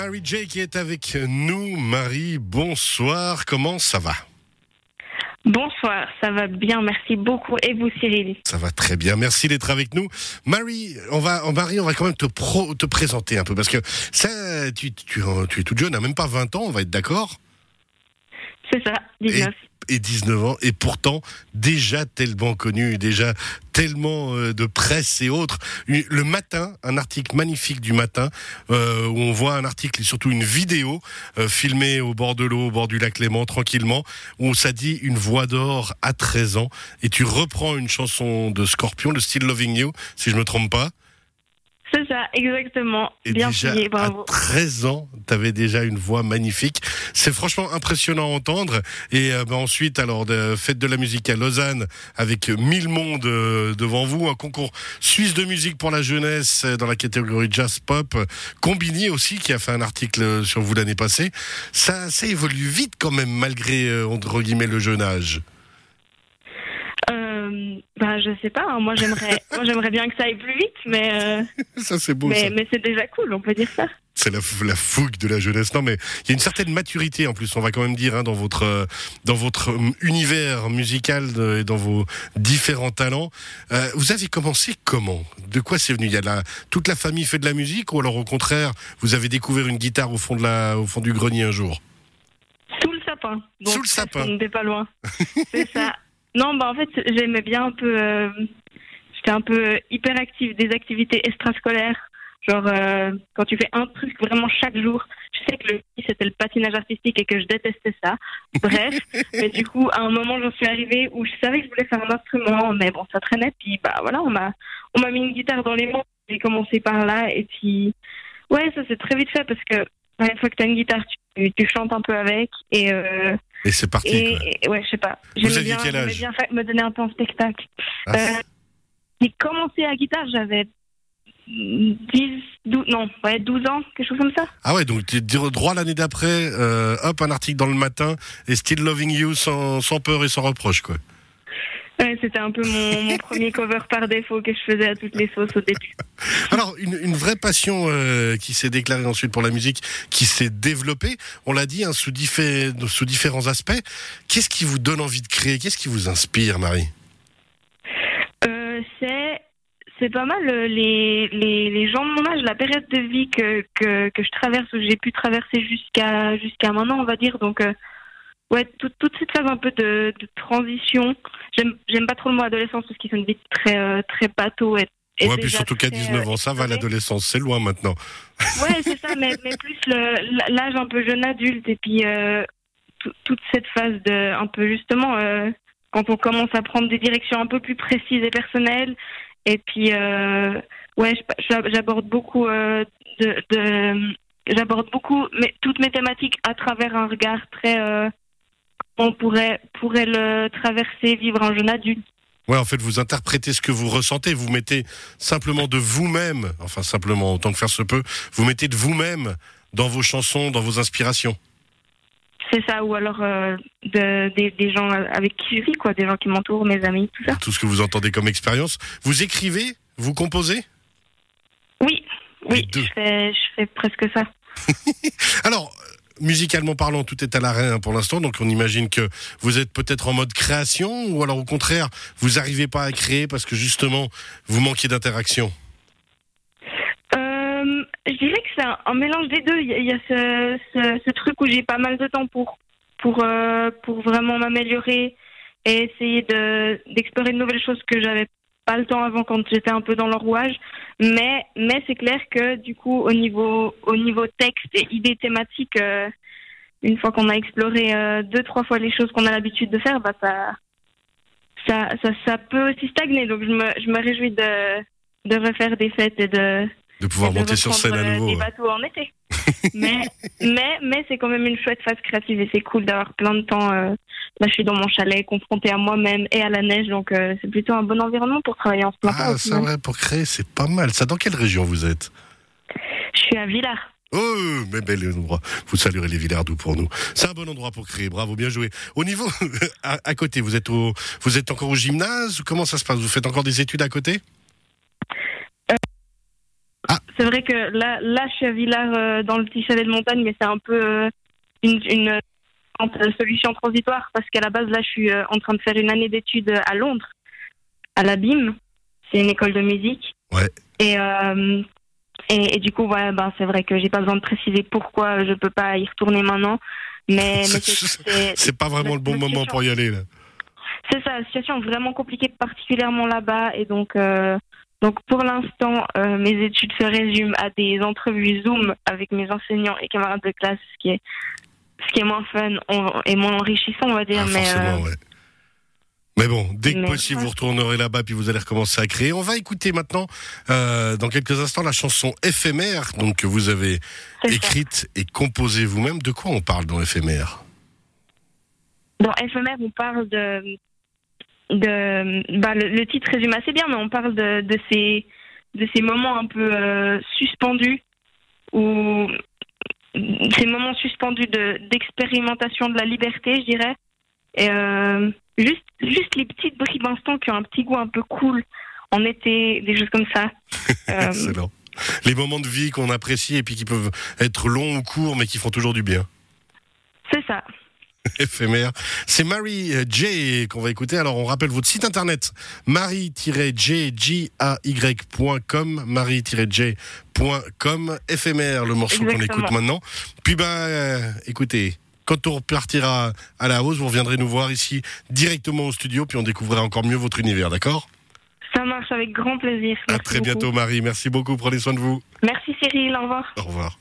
Marie J qui est avec nous. Marie, bonsoir. Comment ça va? Bonsoir, ça va bien, merci beaucoup. Et vous, Cyril? Ça va très bien, merci d'être avec nous. Marie, on va, oh, Marie, on va quand même te, pro- te présenter un peu parce que ça, tu, tu, tu es toute jeune, à même pas 20 ans, on va être d'accord? C'est ça, 19. et 19 ans, et pourtant déjà tellement connu, déjà tellement euh, de presse et autres. Le matin, un article magnifique du matin, euh, où on voit un article et surtout une vidéo euh, filmée au bord de l'eau, au bord du lac Léman, tranquillement, où ça dit une voix d'or à 13 ans, et tu reprends une chanson de Scorpion, le Still Loving You, si je me trompe pas. C'est ça, exactement. Et bien déjà, filé, à bravo. 13 ans, tu avais déjà une voix magnifique. C'est franchement impressionnant à entendre. Et euh, bah, ensuite, alors, de, fête de la musique à Lausanne, avec 1000 mondes euh, devant vous, un concours suisse de musique pour la jeunesse euh, dans la catégorie jazz pop. Combini aussi, qui a fait un article sur vous l'année passée. Ça, ça évolue vite quand même, malgré, euh, entre guillemets, le jeune âge. Bah, je sais pas, hein, moi j'aimerais moi j'aimerais bien que ça aille plus vite, mais, euh, Ça, c'est beau, ça. mais, c'est déjà cool, on peut dire ça. C'est la, la fougue de la jeunesse. Non, mais il y a une certaine maturité en plus. On va quand même dire hein, dans votre euh, dans votre euh, univers musical de- et dans vos différents talents. Euh, vous avez commencé comment? De quoi c'est venu? Il y a de la, toute la famille fait de la musique ou alors au contraire vous avez découvert une guitare au fond de la au fond du grenier un jour? Sous le sapin. Donc, Sous le sapin. On n'était pas loin. c'est ça. Non, bah en fait, j'aimais bien un peu. euh, J'étais un peu hyperactive des activités extrascolaires. Genre, euh, quand tu fais un truc vraiment chaque jour, je sais que le c'était le patinage artistique et que je détestais ça. Bref, mais du coup, à un moment, j'en suis arrivée où je savais que je voulais faire un instrument, mais bon, ça traînait. Puis, bah voilà, on m'a, on m'a mis une guitare dans les mains. J'ai commencé par là, et puis, ouais, ça s'est très vite fait parce que bah, une fois que t'as une guitare, tu, tu chantes un peu avec, et, euh, Et c'est parti. et, et- ouais, je sais pas. Vous aviez bien, quel âge bien faire- me donner un peu en spectacle. Ah, Euh, j'ai commencé à guitare, j'avais 10, 12, non, ouais, 12 ans, quelque chose comme ça. Ah ouais, donc droit l'année d'après, euh, hop, un article dans le matin et Still Loving You sans, sans peur et sans reproche, quoi. Ouais, c'était un peu mon, mon premier cover par défaut que je faisais à toutes les sauces au début. Alors, une, une vraie passion euh, qui s'est déclarée ensuite pour la musique, qui s'est développée, on l'a dit, hein, sous, diffé- sous différents aspects. Qu'est-ce qui vous donne envie de créer? Qu'est-ce qui vous inspire, Marie? Euh, c'est c'est pas mal euh, les, les, les gens de mon âge, la période de vie que, que, que je traverse, ou j'ai pu traverser jusqu'à jusqu'à maintenant, on va dire. Donc, euh, ouais, toute, toute cette phase un peu de, de transition. J'aime pas trop le mot adolescence parce qu'ils sont vite très, euh, très bateau. Et, et Ouais, puis surtout qu'à très, 19 euh, ans, ça va, l'adolescence, c'est loin maintenant. Ouais, c'est ça, mais, mais plus l'âge un peu jeune adulte et puis euh, tout- toute cette phase de un peu justement euh, quand on commence à prendre des directions un peu plus précises et personnelles. Et puis euh, ouais, j'aborde beaucoup de, de j'aborde beaucoup mais toutes mes thématiques à travers un regard très on pourrait pourrait le traverser, vivre un jeune adulte. Ouais, en fait, vous interprétez ce que vous ressentez, vous mettez simplement de vous-même, enfin simplement autant que faire se peut, vous mettez de vous-même dans vos chansons, dans vos inspirations. C'est ça, ou alors euh, de, des, des gens avec qui je vis, quoi, des gens qui m'entourent, mes amis, tout ça. Tout ce que vous entendez comme expérience. Vous écrivez? Vous composez? Oui, oui, je fais, je fais presque ça. Musicalement parlant, tout est à l'arrêt hein, pour l'instant, donc on imagine que vous êtes peut-être en mode création, ou alors au contraire, vous n'arrivez pas à créer parce que justement, vous manquez d'interaction? Euh, je dirais que c'est un, mélange des deux. Il y a, ce, truc où j'ai pas mal de temps pour, pour, euh, pour vraiment m'améliorer et essayer de, d'explorer de nouvelles choses que j'avais pas le temps avant quand j'étais un peu dans le rouage. Mais, mais c'est clair que du coup, au niveau, au niveau texte et idées thématiques, euh, une fois qu'on a exploré euh, deux, trois fois les choses qu'on a l'habitude de faire, bah ça, ça, ça, ça peut aussi stagner. Donc je me, je me réjouis de, de refaire des fêtes et de, De pouvoir de monter sur scène à euh, nouveau. Des bateaux en été. mais, mais, mais c'est quand même une chouette phase créative et c'est cool d'avoir plein de temps. euh, là, je suis dans mon chalet, confrontée à moi-même et à la neige, donc euh, c'est plutôt un bon environnement pour travailler en ce moment. Ah, ça, ouais, pour créer, c'est pas mal. Ça, dans quelle région vous êtes? Je suis à Villars. Oh, mais bel endroit. Vous saluerez les Villardous pour nous. C'est un bon endroit pour créer. Bravo, bien joué. Au niveau, à, à côté, vous êtes au, vous êtes encore au gymnase? Comment ça se passe? Vous faites encore des études à côté? C'est vrai que là, là, je suis à Villars euh, dans le petit chalet de montagne, mais c'est un peu euh, une, une euh, solution transitoire parce qu'à la base, là, je suis euh, en train de faire une année d'études à Londres, à la BIM. C'est une école de musique. Ouais. Et, euh, et, et du coup, ouais, ben, c'est vrai que j'ai pas besoin de préciser pourquoi je peux pas y retourner maintenant. Mais, mais c'est- pas vraiment le bon la moment pour y aller c'est ça, situation vraiment compliquée, particulièrement là-bas. Et donc, euh, donc pour l'instant, euh, mes études se résument à des entrevues Zoom avec mes enseignants et camarades de classe, ce qui est, ce qui est moins fun on- et moins enrichissant, on va dire. Ah, mais forcément, euh, ouais. Mais bon, dès que mais- possible, vous retournerez là-bas puis vous allez recommencer à créer. On va écouter maintenant, euh, dans quelques instants, la chanson éphémère, donc que vous avez ça. écrite et composée vous-même. De quoi on parle dans éphémère? Dans éphémère, on parle de. de bah, le, le titre résume assez bien, mais on parle de, de, ces, de ces moments un peu euh, suspendus ou ces moments suspendus de- d'expérimentation de, la liberté, je dirais. Et euh, juste, juste les petites bribes d'instants qui ont un petit goût un peu cool en été, des choses comme ça. Euh, Excellent. Les moments de vie qu'on apprécie et puis qui peuvent être longs ou courts, mais qui font toujours du bien. c'est ça. éphémère. C'est Marie euh, J qu'on va écouter. Alors, on rappelle votre site internet marie-j.com, marie-j.com, éphémère, le morceau qu'on écoute maintenant. Puis, ben, euh, écoutez, quand on repartira à la hausse, vous reviendrez nous voir ici directement au studio, puis on découvrira encore mieux votre univers, d'accord? Ça marche avec grand plaisir. À très beaucoup. bientôt, Marie. Merci beaucoup. Prenez soin de vous. Merci Cyril, au revoir. Au revoir.